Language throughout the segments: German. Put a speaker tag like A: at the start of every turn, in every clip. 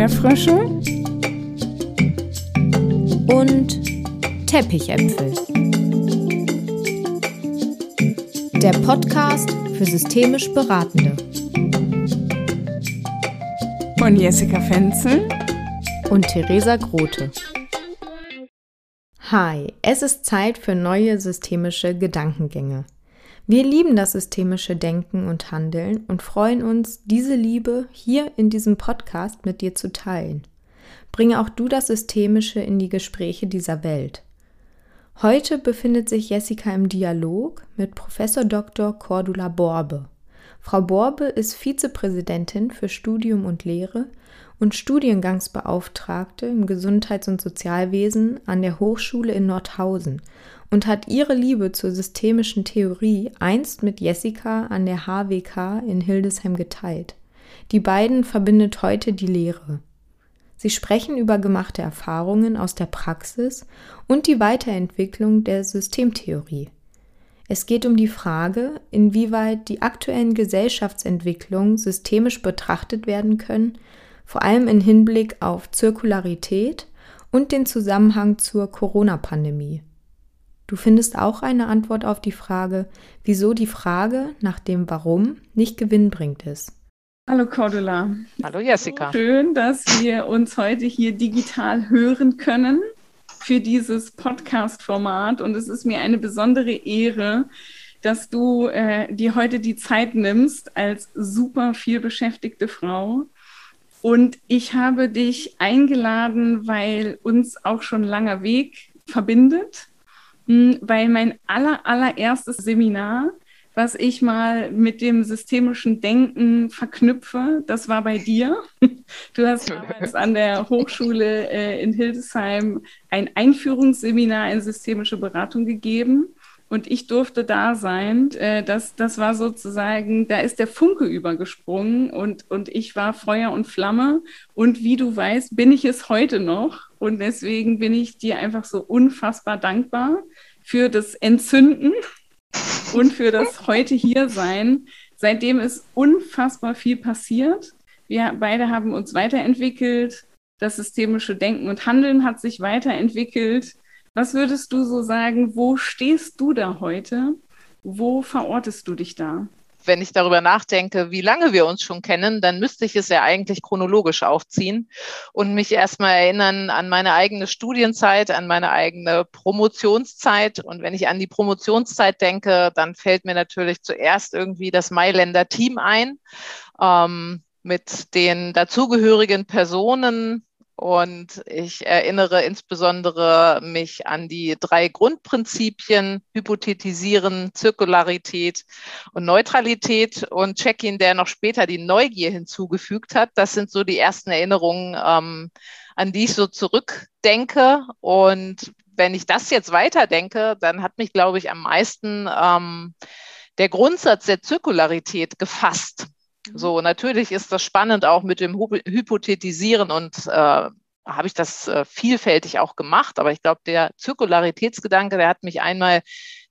A: Erdbeerfrösche und Teppichäpfel. Der Podcast für systemisch Beratende.
B: Von Jessica Fenzel
A: und Theresa Grote. Hi, es ist Zeit für neue systemische Gedankengänge. Wir lieben das systemische Denken und Handeln und freuen uns, diese Liebe hier in diesem Podcast mit dir zu teilen. Bringe auch du das Systemische in die Gespräche dieser Welt. Heute befindet sich Jessica im Dialog mit Professor Dr. Cordula Borbe. Frau Borbe ist Vizepräsidentin für Studium und Lehre und Studiengangsbeauftragte im Gesundheits- und Sozialwesen an der Hochschule in Nordhausen und hat ihre Liebe zur systemischen Theorie einst mit Jessica an der HWK in Hildesheim geteilt. Die beiden verbindet heute die Lehre. Sie sprechen über gemachte Erfahrungen aus der Praxis und die Weiterentwicklung der Systemtheorie. Es geht um die Frage, inwieweit die aktuellen Gesellschaftsentwicklungen systemisch betrachtet werden können, vor allem im Hinblick auf Zirkularität und den Zusammenhang zur Corona-Pandemie. Du findest auch eine Antwort auf die Frage, wieso die Frage nach dem Warum nicht gewinnbringend ist.
B: Hallo Cordula.
C: Hallo Jessica.
B: Schön, dass wir uns heute hier digital hören können für dieses Podcast-Format. Und es ist mir eine besondere Ehre, dass du äh, dir heute die Zeit nimmst als super viel beschäftigte Frau. Und ich habe dich eingeladen, weil uns auch schon langer Weg verbindet hm, weil mein aller, allererstes Seminar, was ich mal mit dem systemischen Denken verknüpfe, das war bei dir. Du hast damals an der Hochschule äh, in Hildesheim ein Einführungsseminar in systemische Beratung gegeben und ich durfte da sein. Äh, das, das war sozusagen, da ist der Funke übergesprungen und, und ich war Feuer und Flamme. Und wie du weißt, bin ich es heute noch. Und deswegen bin ich dir einfach so unfassbar dankbar für das Entzünden und für das heute hier sein. Seitdem ist unfassbar viel passiert. Wir beide haben uns weiterentwickelt. Das systemische Denken und Handeln hat sich weiterentwickelt. Was würdest du so sagen, wo stehst du da heute? Wo verortest du dich da?
C: Wenn ich darüber nachdenke, wie lange wir uns schon kennen, dann müsste ich es ja eigentlich chronologisch aufziehen und mich erstmal erinnern an meine eigene Studienzeit, an meine eigene Promotionszeit. Und wenn ich an die Promotionszeit denke, dann fällt mir natürlich zuerst irgendwie das Mailänder Team ein. Ähm, mit den dazugehörigen Personen, und ich erinnere insbesondere mich an die drei Grundprinzipien, Hypothetisieren, Zirkularität und Neutralität und Check-in, der noch später die Neugier hinzugefügt hat. Das sind so die ersten Erinnerungen, ähm, an die ich so zurückdenke. Und wenn ich das jetzt weiterdenke, dann hat mich, glaube ich, am meisten ähm, der Grundsatz der Zirkularität gefasst. So, natürlich ist das spannend auch mit dem Hypothetisieren und äh, habe ich das äh, vielfältig auch gemacht. Aber ich glaube, der Zirkularitätsgedanke, der hat mich einmal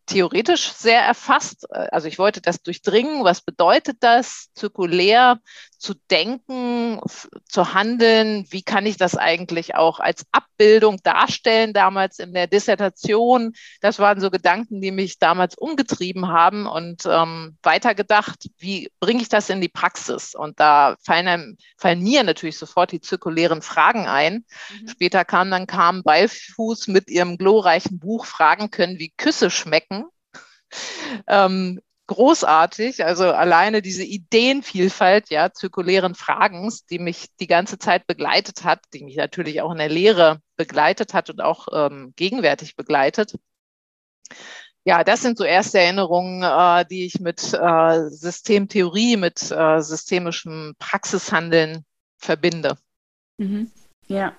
C: theoretisch sehr erfasst. Also ich wollte das durchdringen. Was bedeutet das, zirkulär zu denken, zu handeln? Wie kann ich das eigentlich auch als Abbildung darstellen? Damals in der Dissertation, das waren so Gedanken, die mich damals umgetrieben haben und ähm, weitergedacht, wie bringe ich das in die Praxis? Und da fallen, einem, fallen mir natürlich sofort die zirkulären Fragen ein. Mhm. Später kam dann kam Beifuß mit ihrem glorreichen Buch Fragen können, wie Küsse schmecken. Ähm, großartig. Also alleine diese Ideenvielfalt, ja, zirkulären Fragens, die mich die ganze Zeit begleitet hat, die mich natürlich auch in der Lehre begleitet hat und auch ähm, gegenwärtig begleitet. Ja, das sind so erste Erinnerungen, äh, die ich mit äh, Systemtheorie, mit äh, systemischem Praxishandeln verbinde.
B: Mhm. Ja,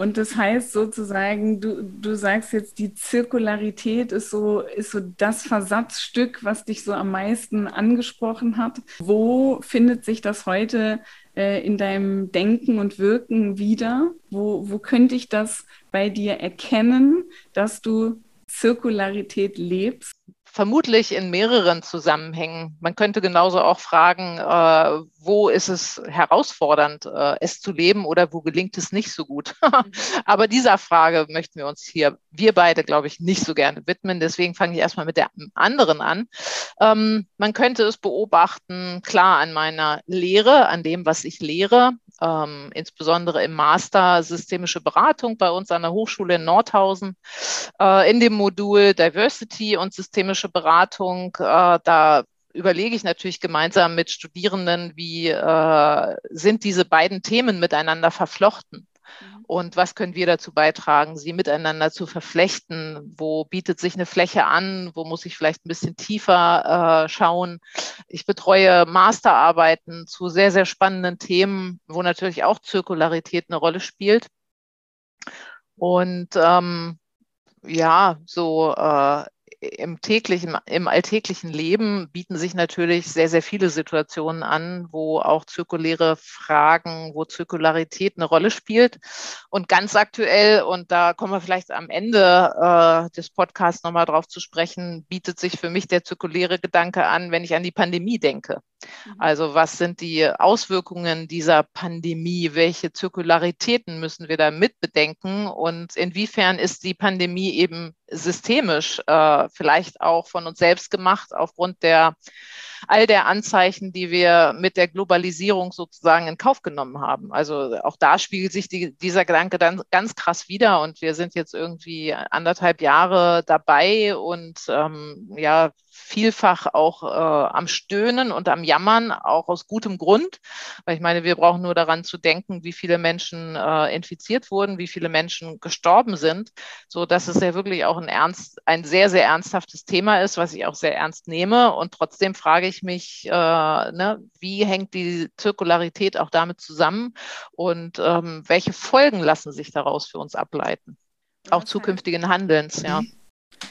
B: und das heißt sozusagen, du, du sagst jetzt, die Zirkularität ist so, ist so das Versatzstück, was dich so am meisten angesprochen hat. Wo findet sich das heute äh, in deinem Denken und Wirken wieder? Wo, wo könnte ich das bei dir erkennen, dass du Zirkularität lebst?
C: Vermutlich in mehreren Zusammenhängen. Man könnte genauso auch fragen, äh, wo ist es herausfordernd, äh, es zu leben oder wo gelingt es nicht so gut. Aber dieser Frage möchten wir uns hier, wir beide, glaube ich, nicht so gerne widmen. Deswegen fange ich erstmal mit der anderen an. Ähm, man könnte es beobachten, klar, an meiner Lehre, an dem, was ich lehre, ähm, insbesondere im Master Systemische Beratung bei uns an der Hochschule in Nordhausen, äh, in dem Modul Diversity und Systemische Beratung. Äh, da überlege ich natürlich gemeinsam mit Studierenden, wie äh, sind diese beiden Themen miteinander verflochten. Und was können wir dazu beitragen, sie miteinander zu verflechten? Wo bietet sich eine Fläche an? Wo muss ich vielleicht ein bisschen tiefer äh, schauen? Ich betreue Masterarbeiten zu sehr, sehr spannenden Themen, wo natürlich auch Zirkularität eine Rolle spielt. Und ähm, ja, so äh, im täglichen, im alltäglichen Leben bieten sich natürlich sehr, sehr viele Situationen an, wo auch zirkuläre Fragen, wo Zirkularität eine Rolle spielt. Und ganz aktuell, und da kommen wir vielleicht am Ende äh, des Podcasts nochmal drauf zu sprechen, bietet sich für mich der zirkuläre Gedanke an, wenn ich an die Pandemie denke. Mhm. Also was sind die Auswirkungen dieser Pandemie? Welche Zirkularitäten müssen wir da mitbedenken? Und inwiefern ist die Pandemie eben systemisch, äh, vielleicht auch von uns selbst gemacht, aufgrund der all der Anzeichen, die wir mit der Globalisierung sozusagen in Kauf genommen haben. Also auch da spiegelt sich die, dieser Gedanke dann ganz krass wieder und wir sind jetzt irgendwie anderthalb Jahre dabei und ähm, ja, vielfach auch äh, am Stöhnen und am Jammern, auch aus gutem Grund. Weil ich meine, wir brauchen nur daran zu denken, wie viele Menschen äh, infiziert wurden, wie viele Menschen gestorben sind, so dass es ja wirklich auch ein ernst, ein sehr, sehr ernsthaftes Thema ist, was ich auch sehr ernst nehme. Und trotzdem frage ich mich, äh, ne, wie hängt die Zirkularität auch damit zusammen und ähm, welche Folgen lassen sich daraus für uns ableiten? Auch zukünftigen Handelns, ja.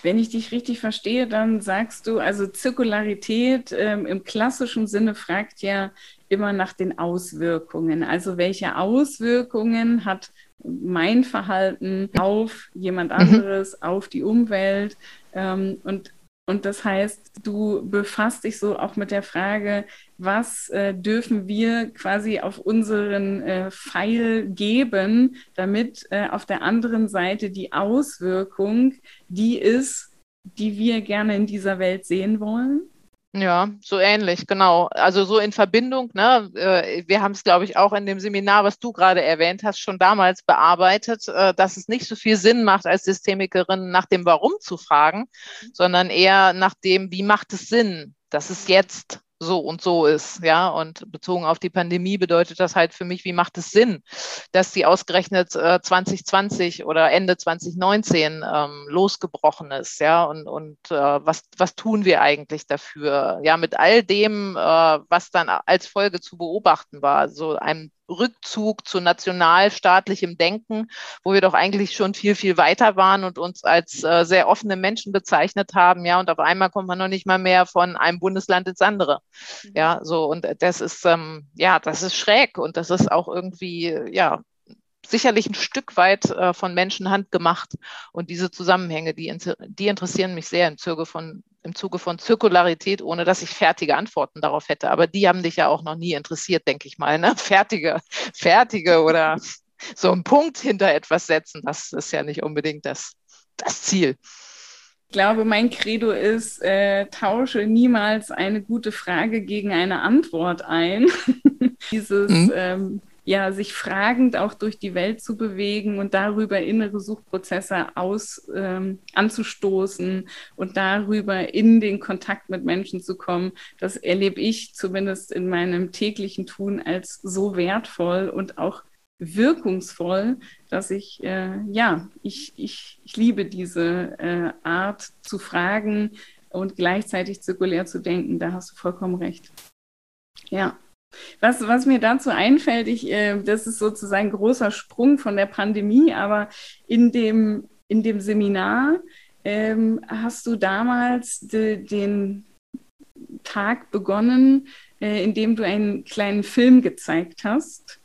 B: Wenn ich dich richtig verstehe, dann sagst du, also Zirkularität ähm, im klassischen Sinne fragt ja immer nach den Auswirkungen. Also welche Auswirkungen hat mein Verhalten auf jemand mhm. anderes, mhm. auf die Umwelt? Ähm, und und das heißt, du befasst dich so auch mit der Frage, was äh, dürfen wir quasi auf unseren äh, Pfeil geben, damit äh, auf der anderen Seite die Auswirkung die ist, die wir gerne in dieser Welt sehen wollen?
C: Ja, so ähnlich, genau. Also so in Verbindung, ne? Äh, wir haben es, glaube ich, auch in dem Seminar, was du gerade erwähnt hast, schon damals bearbeitet, äh, dass es nicht so viel Sinn macht, als Systemikerin nach dem Warum zu fragen, mhm. sondern eher nach dem, wie macht es Sinn, dass es jetzt so und so ist, ja. Und bezogen auf die Pandemie bedeutet das halt für mich, wie macht es Sinn, dass die ausgerechnet äh, 2020 oder Ende 2019 ähm, losgebrochen ist, ja. Und, und äh, was, was tun wir eigentlich dafür? Ja, mit all dem, äh, was dann als Folge zu beobachten war, so einem Rückzug zu nationalstaatlichem Denken, wo wir doch eigentlich schon viel, viel weiter waren und uns als äh, sehr offene Menschen bezeichnet haben. Ja, und auf einmal kommt man noch nicht mal mehr von einem Bundesland ins andere. Mhm. Ja, so, und das ist, ähm, ja, das ist schräg und das ist auch irgendwie, ja, sicherlich ein Stück weit äh, von Menschenhand gemacht. Und diese Zusammenhänge, die, die interessieren mich sehr im Zuge, von, im Zuge von Zirkularität, ohne dass ich fertige Antworten darauf hätte. Aber die haben dich ja auch noch nie interessiert, denke ich mal. Ne? Fertige, fertige oder so einen Punkt hinter etwas setzen, das ist ja nicht unbedingt das, das Ziel.
B: Ich glaube, mein Credo ist, äh, tausche niemals eine gute Frage gegen eine Antwort ein. Dieses mhm. ähm, ja, sich fragend auch durch die Welt zu bewegen und darüber innere Suchprozesse aus, ähm, anzustoßen und darüber in den Kontakt mit Menschen zu kommen, das erlebe ich zumindest in meinem täglichen Tun als so wertvoll und auch wirkungsvoll, dass ich, äh, ja, ich, ich, ich liebe diese äh, Art zu fragen und gleichzeitig zirkulär zu denken. Da hast du vollkommen recht. Ja. Was, was mir dazu einfällt, ich, äh, das ist sozusagen ein großer Sprung von der Pandemie, aber in dem, in dem Seminar ähm, hast du damals de, den Tag begonnen, äh, in dem du einen kleinen Film gezeigt hast.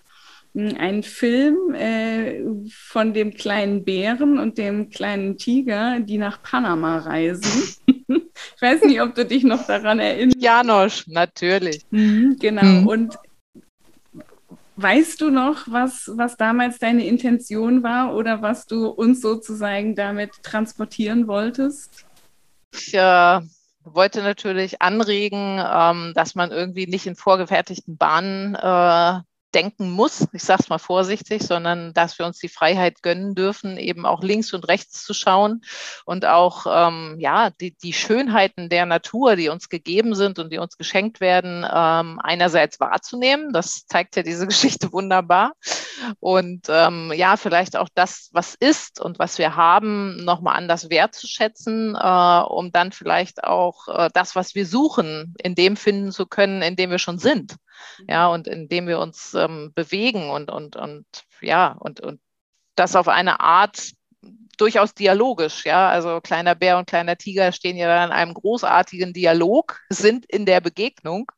B: Hm, ein Film äh, von dem kleinen Bären und dem kleinen Tiger, die nach Panama reisen. Ich weiß nicht, ob du dich noch daran erinnerst.
C: Janosch, natürlich.
B: Mhm, genau. Mhm. Und weißt du noch, was, was damals deine Intention war oder was du uns sozusagen damit transportieren wolltest?
C: Ich äh, wollte natürlich anregen, ähm, dass man irgendwie nicht in vorgefertigten Bahnen äh, denken muss, ich sage es mal vorsichtig, sondern dass wir uns die Freiheit gönnen dürfen, eben auch links und rechts zu schauen und auch ähm, ja die, die Schönheiten der Natur, die uns gegeben sind und die uns geschenkt werden, ähm, einerseits wahrzunehmen. Das zeigt ja diese Geschichte wunderbar. Und ähm, ja, vielleicht auch das, was ist und was wir haben, nochmal anders wertzuschätzen, äh, um dann vielleicht auch äh, das, was wir suchen, in dem finden zu können, in dem wir schon sind. Ja, und indem wir uns ähm, bewegen und, und, und ja, und, und das auf eine Art durchaus dialogisch, ja. Also kleiner Bär und kleiner Tiger stehen ja in einem großartigen Dialog, sind in der Begegnung.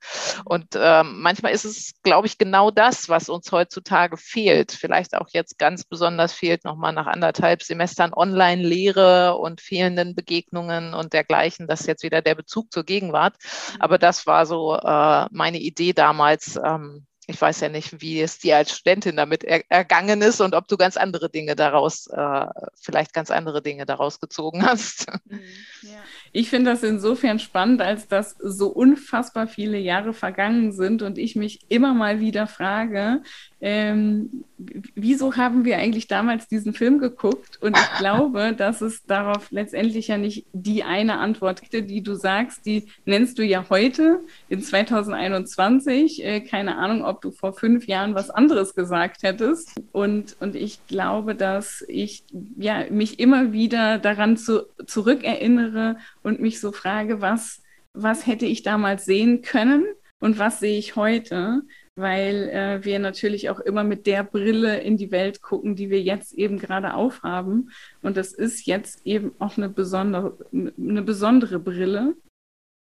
C: Und ähm, manchmal ist es, glaube ich, genau das, was uns heutzutage fehlt. Vielleicht auch jetzt ganz besonders fehlt nochmal nach anderthalb Semestern Online-Lehre und fehlenden Begegnungen und dergleichen. Das ist jetzt wieder der Bezug zur Gegenwart. Aber das war so äh, meine Idee damals. Ähm, ich weiß ja nicht, wie es dir als Studentin damit er, ergangen ist und ob du ganz andere Dinge daraus, äh, vielleicht ganz andere Dinge daraus gezogen hast. Mhm,
B: ja. Ich finde das insofern spannend, als dass so unfassbar viele Jahre vergangen sind und ich mich immer mal wieder frage, ähm, wieso haben wir eigentlich damals diesen Film geguckt? Und ich glaube, dass es darauf letztendlich ja nicht die eine Antwort gibt, die du sagst, die nennst du ja heute in 2021. Äh, keine Ahnung, ob du vor fünf Jahren was anderes gesagt hättest. Und, und ich glaube, dass ich ja, mich immer wieder daran zu, zurückerinnere und mich so frage, was, was hätte ich damals sehen können und was sehe ich heute? weil äh, wir natürlich auch immer mit der Brille in die Welt gucken, die wir jetzt eben gerade aufhaben. Und das ist jetzt eben auch eine besondere, eine besondere Brille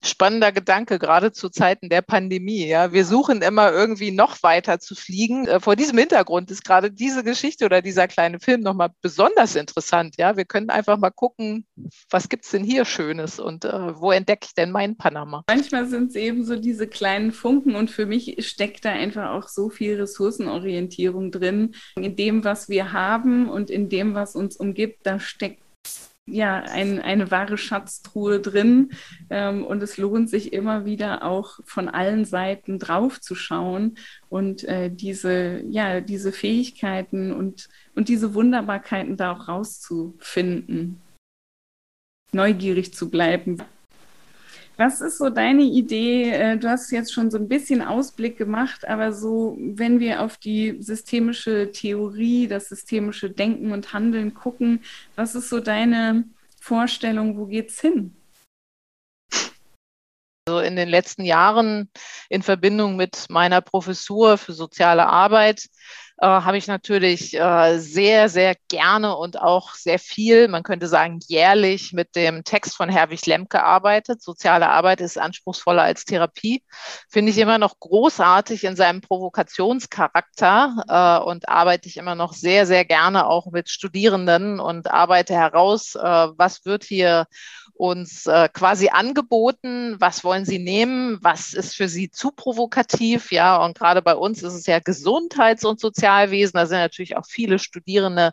C: spannender Gedanke, gerade zu Zeiten der Pandemie. Ja, wir suchen immer irgendwie noch weiter zu fliegen. Äh, vor diesem Hintergrund ist gerade diese Geschichte oder dieser kleine Film nochmal besonders interessant. Ja, wir können einfach mal gucken, was gibt's denn hier Schönes und äh, wo entdecke ich denn mein Panama?
B: Manchmal sind es eben so diese kleinen Funken und für mich steckt da einfach auch so viel Ressourcenorientierung drin. In dem, was wir haben und in dem, was uns umgibt, da steckt ja, ein, eine wahre Schatztruhe drin. Ähm, und es lohnt sich immer wieder auch von allen Seiten drauf zu schauen und äh, diese, ja, diese Fähigkeiten und, und diese Wunderbarkeiten da auch rauszufinden. Neugierig zu bleiben. Was ist so deine Idee? Äh, du hast jetzt schon so ein bisschen Ausblick gemacht, aber so, wenn wir auf die systemische Theorie, das systemische Denken und Handeln gucken, was ist so deine Vorstellung? Wo geht's hin?
C: Also in den letzten Jahren in Verbindung mit meiner Professur für soziale Arbeit äh, habe ich natürlich äh, sehr, sehr gerne und auch sehr viel, man könnte sagen jährlich, mit dem Text von Herwig Lemp gearbeitet. Soziale Arbeit ist anspruchsvoller als Therapie. Finde ich immer noch großartig in seinem Provokationscharakter äh, und arbeite ich immer noch sehr, sehr gerne auch mit Studierenden und arbeite heraus, äh, was wird hier uns äh, quasi angeboten, was wollen Sie nehmen, was ist für Sie zu provokativ, ja, und gerade bei uns ist es ja Gesundheits- und Sozialwesen, da sind natürlich auch viele Studierende,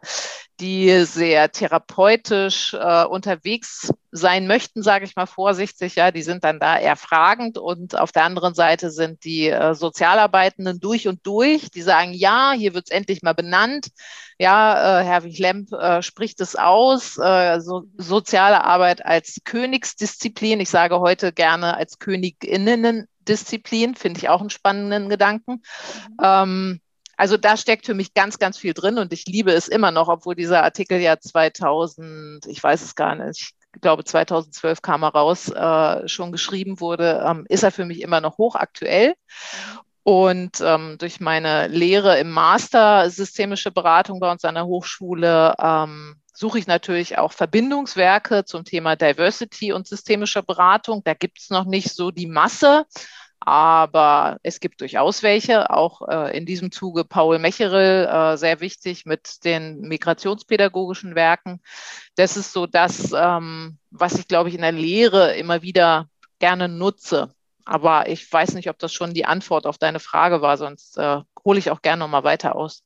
C: die sehr therapeutisch äh, unterwegs sein möchten, sage ich mal vorsichtig, ja, die sind dann da eher fragend und auf der anderen Seite sind die äh, Sozialarbeitenden durch und durch, die sagen, ja, hier wird es endlich mal benannt, ja, äh, Herr Wichlemp äh, spricht es aus, äh, so, soziale Arbeit als Königsdisziplin, ich sage heute gerne als Königinnendisziplin, finde ich auch einen spannenden Gedanken. Mhm. Ähm, also da steckt für mich ganz, ganz viel drin und ich liebe es immer noch, obwohl dieser Artikel ja 2000, ich weiß es gar nicht, ich glaube 2012 kam er raus, äh, schon geschrieben wurde, ähm, ist er für mich immer noch hochaktuell. Und ähm, durch meine Lehre im Master Systemische Beratung bei uns an der Hochschule ähm, suche ich natürlich auch Verbindungswerke zum Thema Diversity und systemischer Beratung. Da gibt es noch nicht so die Masse Aber es gibt durchaus welche, auch äh, in diesem Zuge Paul Mecherel, äh, sehr wichtig mit den migrationspädagogischen Werken. Das ist so das, ähm, was ich, glaube ich, in der Lehre immer wieder gerne nutze. Aber ich weiß nicht, ob das schon die Antwort auf deine Frage war, sonst äh, hole ich auch gerne nochmal weiter aus.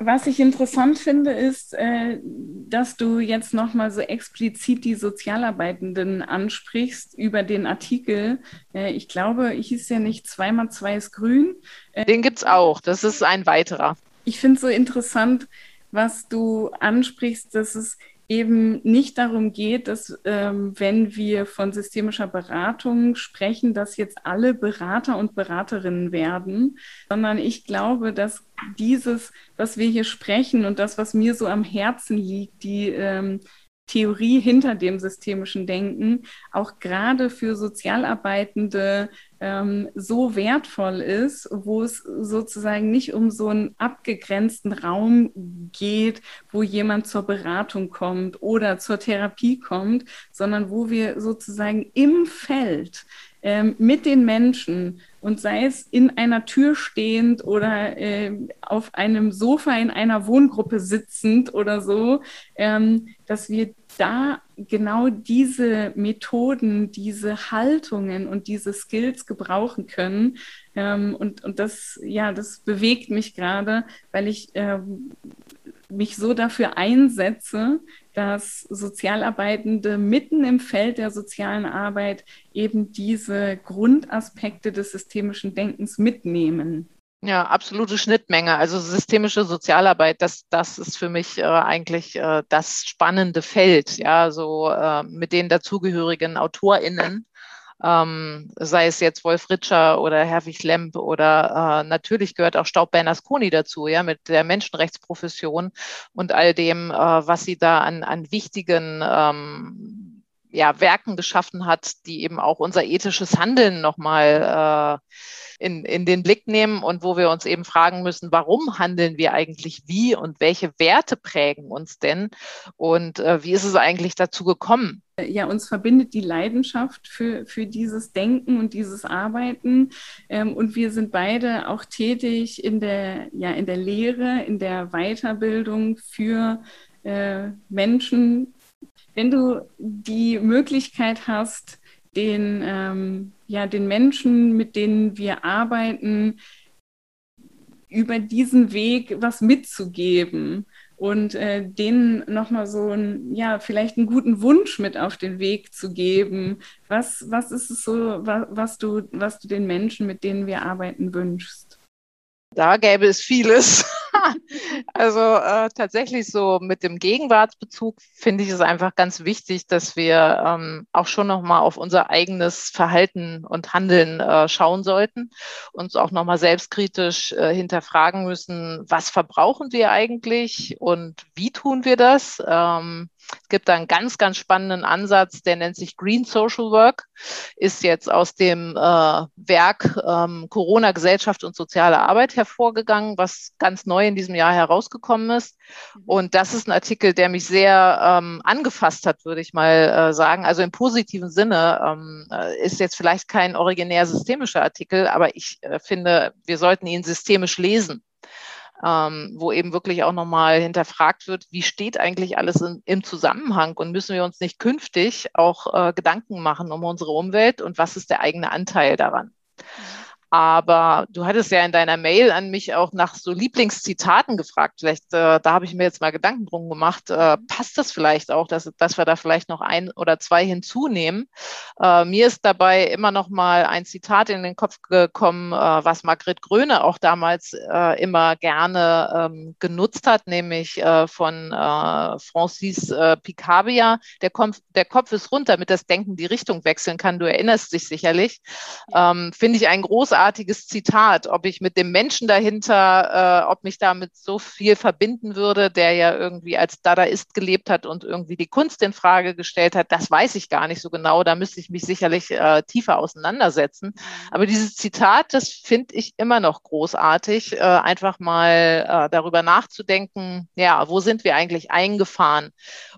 B: Was ich interessant finde, ist, äh, dass du jetzt nochmal so explizit die Sozialarbeitenden ansprichst über den Artikel. Äh, ich glaube, hieß ja nicht zweimal zwei ist grün.
C: Äh, den gibt es auch. Das ist ein weiterer.
B: Ich finde es so interessant, was du ansprichst, dass es eben nicht darum geht, dass ähm, wenn wir von systemischer Beratung sprechen, dass jetzt alle Berater und Beraterinnen werden, sondern ich glaube, dass dieses, was wir hier sprechen und das, was mir so am Herzen liegt, die ähm, Theorie hinter dem systemischen Denken auch gerade für Sozialarbeitende ähm, so wertvoll ist, wo es sozusagen nicht um so einen abgegrenzten Raum geht, wo jemand zur Beratung kommt oder zur Therapie kommt, sondern wo wir sozusagen im Feld ähm, mit den Menschen und sei es in einer Tür stehend oder äh, auf einem Sofa in einer Wohngruppe sitzend oder so, ähm, dass wir da genau diese Methoden, diese Haltungen und diese Skills gebrauchen können. Ähm, und, und das, ja, das bewegt mich gerade, weil ich äh, mich so dafür einsetze, dass Sozialarbeitende mitten im Feld der sozialen Arbeit eben diese Grundaspekte des systemischen Denkens mitnehmen.
C: Ja, absolute Schnittmenge. Also systemische Sozialarbeit, das, das ist für mich äh, eigentlich äh, das spannende Feld, ja, so äh, mit den dazugehörigen AutorInnen ähm, sei es jetzt Wolf Ritscher oder Herwig Lemp oder äh, natürlich gehört auch Staub Bernasconi dazu, ja, mit der Menschenrechtsprofession und all dem, äh, was sie da an, an wichtigen ähm, ja, Werken geschaffen hat, die eben auch unser ethisches Handeln nochmal äh, in, in den Blick nehmen und wo wir uns eben fragen müssen, warum handeln wir eigentlich wie und welche Werte prägen uns denn und äh, wie ist es eigentlich dazu gekommen?
B: Ja, uns verbindet die Leidenschaft für, für dieses Denken und dieses Arbeiten. Ähm, und wir sind beide auch tätig in der, ja, in der Lehre, in der Weiterbildung für äh, Menschen. Wenn du die Möglichkeit hast, den, ähm, ja, den Menschen, mit denen wir arbeiten, über diesen Weg was mitzugeben und äh, denen nochmal so ein, ja, vielleicht einen guten Wunsch mit auf den Weg zu geben. Was, was ist es so, was, was, du, was du den Menschen, mit denen wir arbeiten, wünschst?
C: Da gäbe es vieles. also äh, tatsächlich so mit dem Gegenwartsbezug finde ich es einfach ganz wichtig, dass wir ähm, auch schon nochmal auf unser eigenes Verhalten und Handeln äh, schauen sollten, uns auch nochmal selbstkritisch äh, hinterfragen müssen, was verbrauchen wir eigentlich und wie tun wir das? Ähm, es gibt da einen ganz, ganz spannenden Ansatz, der nennt sich Green Social Work, ist jetzt aus dem äh, Werk ähm, Corona, Gesellschaft und soziale Arbeit hervorgegangen, was ganz neu in diesem Jahr herausgekommen ist. Mhm. Und das ist ein Artikel, der mich sehr ähm, angefasst hat, würde ich mal äh, sagen. Also im positiven Sinne ähm, äh, ist jetzt vielleicht kein originär systemischer Artikel, aber ich äh, finde, wir sollten ihn systemisch lesen ähm, wo eben wirklich auch nochmal hinterfragt wird, wie steht eigentlich alles in, im Zusammenhang und müssen wir uns nicht künftig auch äh, Gedanken machen um unsere Umwelt und was ist der eigene Anteil daran. Mhm. Aber du hattest ja in deiner Mail an mich auch nach so Lieblingszitaten gefragt. Vielleicht, äh, da habe ich mir jetzt mal Gedanken drum gemacht. Äh, passt das vielleicht auch, dass, dass wir da vielleicht noch ein oder zwei hinzunehmen? Äh, mir ist dabei immer noch mal ein Zitat in den Kopf gekommen, äh, was Margret Gröne auch damals äh, immer gerne ähm, genutzt hat, nämlich äh, von Francis Picabia. Der, Kopf, der Kopf ist runter, damit das Denken die Richtung wechseln kann. Du erinnerst dich sicherlich. Ähm, Finde ich ein großartiges großartiges Zitat. Ob ich mit dem Menschen dahinter, äh, ob mich damit so viel verbinden würde, der ja irgendwie als Dadaist gelebt hat und irgendwie die Kunst in Frage gestellt hat, das weiß ich gar nicht so genau. Da müsste ich mich sicherlich äh, tiefer auseinandersetzen. Aber dieses Zitat, das finde ich immer noch großartig, äh, einfach mal äh, darüber nachzudenken, ja, wo sind wir eigentlich eingefahren?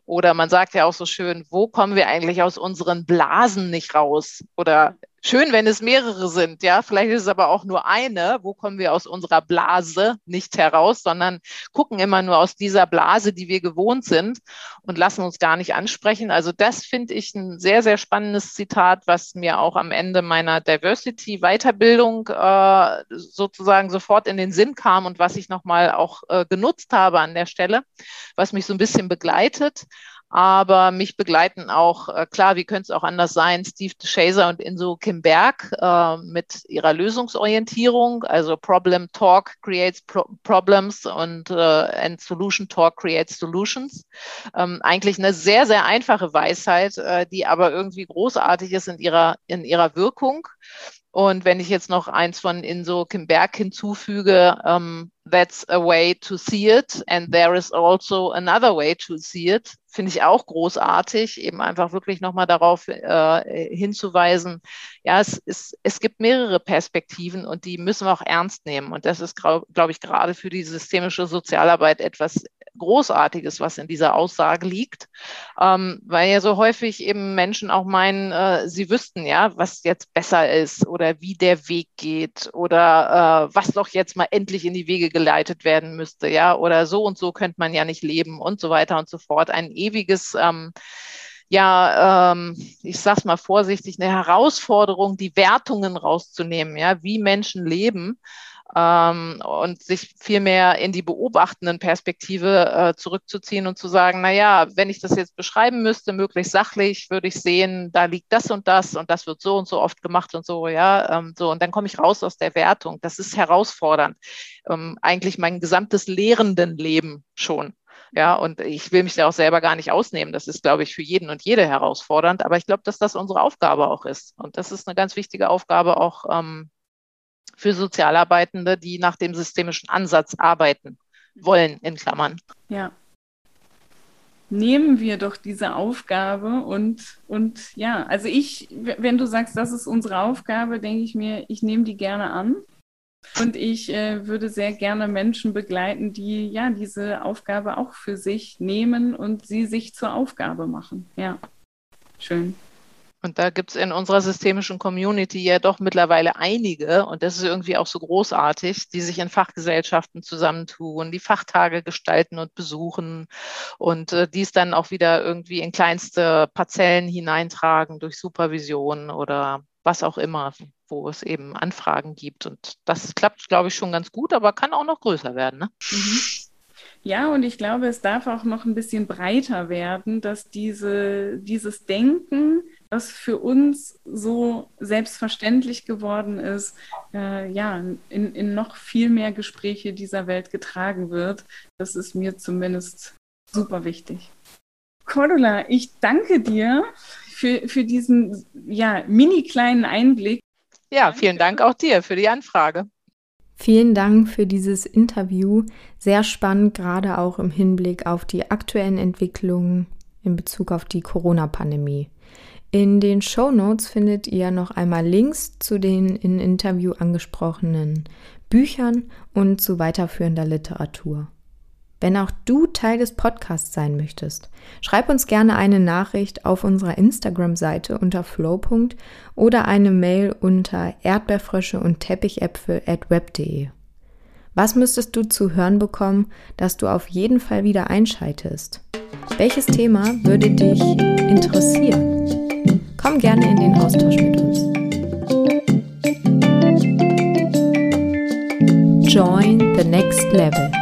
C: Oder man sagt ja auch so schön, wo kommen wir eigentlich aus unseren Blasen nicht raus? Oder Schön, wenn es mehrere sind, ja. Vielleicht ist es aber auch nur eine. Wo kommen wir aus unserer Blase nicht heraus, sondern gucken immer nur aus dieser Blase, die wir gewohnt sind und lassen uns gar nicht ansprechen. Also das finde ich ein sehr, sehr spannendes Zitat, was mir auch am Ende meiner Diversity-Weiterbildung äh, sozusagen sofort in den Sinn kam und was ich nochmal auch äh, genutzt habe an der Stelle, was mich so ein bisschen begleitet. Aber mich begleiten auch, äh, klar, wie könnte es auch anders sein, Steve DeShazer und Inso Kim Berg äh, mit ihrer Lösungsorientierung, also Problem Talk creates pro Problems und äh, and Solution Talk creates Solutions. Ähm, eigentlich eine sehr, sehr einfache Weisheit, äh, die aber irgendwie großartig ist in ihrer, in ihrer Wirkung. Und wenn ich jetzt noch eins von Inso Kimberg hinzufüge, um, ähm, that's a way to see it and there is also another way to see it, finde ich auch großartig, eben einfach wirklich nochmal darauf äh, hinzuweisen, ja, es, es, es gibt mehrere Perspektiven und die müssen wir auch ernst nehmen. Und das ist, glaube glaub ich, gerade für die systemische Sozialarbeit etwas Großartiges, was in dieser Aussage liegt, ähm, weil ja so häufig eben Menschen auch meinen, äh, sie wüssten ja, was jetzt besser ist oder wie der Weg geht oder äh, was doch jetzt mal endlich in die Wege geleitet werden müsste, ja, oder so und so könnte man ja nicht leben und so weiter und so fort. Ein ewiges ähm, ja, ähm, ich sag's mal vorsichtig, eine Herausforderung, die Wertungen rauszunehmen, ja, wie Menschen leben ähm, und sich viel mehr in die beobachtenden Perspektive äh, zurückzuziehen und zu sagen, na ja, wenn ich das jetzt beschreiben müsste, möglichst sachlich, würde ich sehen, da liegt das und das und das wird so und so oft gemacht und so, ja, ähm, so und dann komme ich raus aus der Wertung. Das ist herausfordernd. Ähm, eigentlich mein gesamtes Lehrendenleben schon. Ja, und ich will mich da auch selber gar nicht ausnehmen. Das ist, glaube ich, für jeden und jede herausfordernd. Aber ich glaube, dass das unsere Aufgabe auch ist. Und das ist eine ganz wichtige Aufgabe auch ähm, für Sozialarbeitende, die nach dem systemischen Ansatz arbeiten wollen, in Klammern.
B: Ja. Nehmen wir doch diese Aufgabe und, und ja, also ich, wenn du sagst, das ist unsere Aufgabe, denke ich mir, ich nehme die gerne an. Und ich äh, würde sehr gerne Menschen begleiten, die ja diese Aufgabe auch für sich nehmen und sie sich zur Aufgabe machen. Ja, schön.
C: Und da gibt es in unserer systemischen Community ja doch mittlerweile einige, und das ist irgendwie auch so großartig, die sich in Fachgesellschaften zusammentun, die Fachtage gestalten und besuchen und äh, dies dann auch wieder irgendwie in kleinste Parzellen hineintragen durch Supervision oder was auch immer, wo es eben Anfragen gibt. Und das klappt, glaube ich, schon ganz gut, aber kann auch noch größer werden. Ne? Mhm.
B: Ja, und ich glaube, es darf auch noch ein bisschen breiter werden, dass diese, dieses Denken, was für uns so selbstverständlich geworden ist, äh, ja, in, in noch viel mehr Gespräche dieser Welt getragen wird. Das ist mir zumindest super wichtig. Cordula, ich danke dir für, für diesen ja, mini kleinen Einblick.
C: Ja, vielen Dank auch dir für die Anfrage.
A: Vielen Dank für dieses Interview. Sehr spannend, gerade auch im Hinblick auf die aktuellen Entwicklungen in Bezug auf die Corona-Pandemie. In den Show Notes findet ihr noch einmal Links zu den im Interview angesprochenen Büchern und zu weiterführender Literatur. Wenn auch du Teil des Podcasts sein möchtest, schreib uns gerne eine Nachricht auf unserer Instagram-Seite unter flow. oder eine Mail unter erdbeerfrösche und teppichäpfel at web.de. Was müsstest du zu hören bekommen, dass du auf jeden Fall wieder einschaltest? Welches Thema würde dich interessieren? Komm gerne in den Austausch mit uns. Join the next level.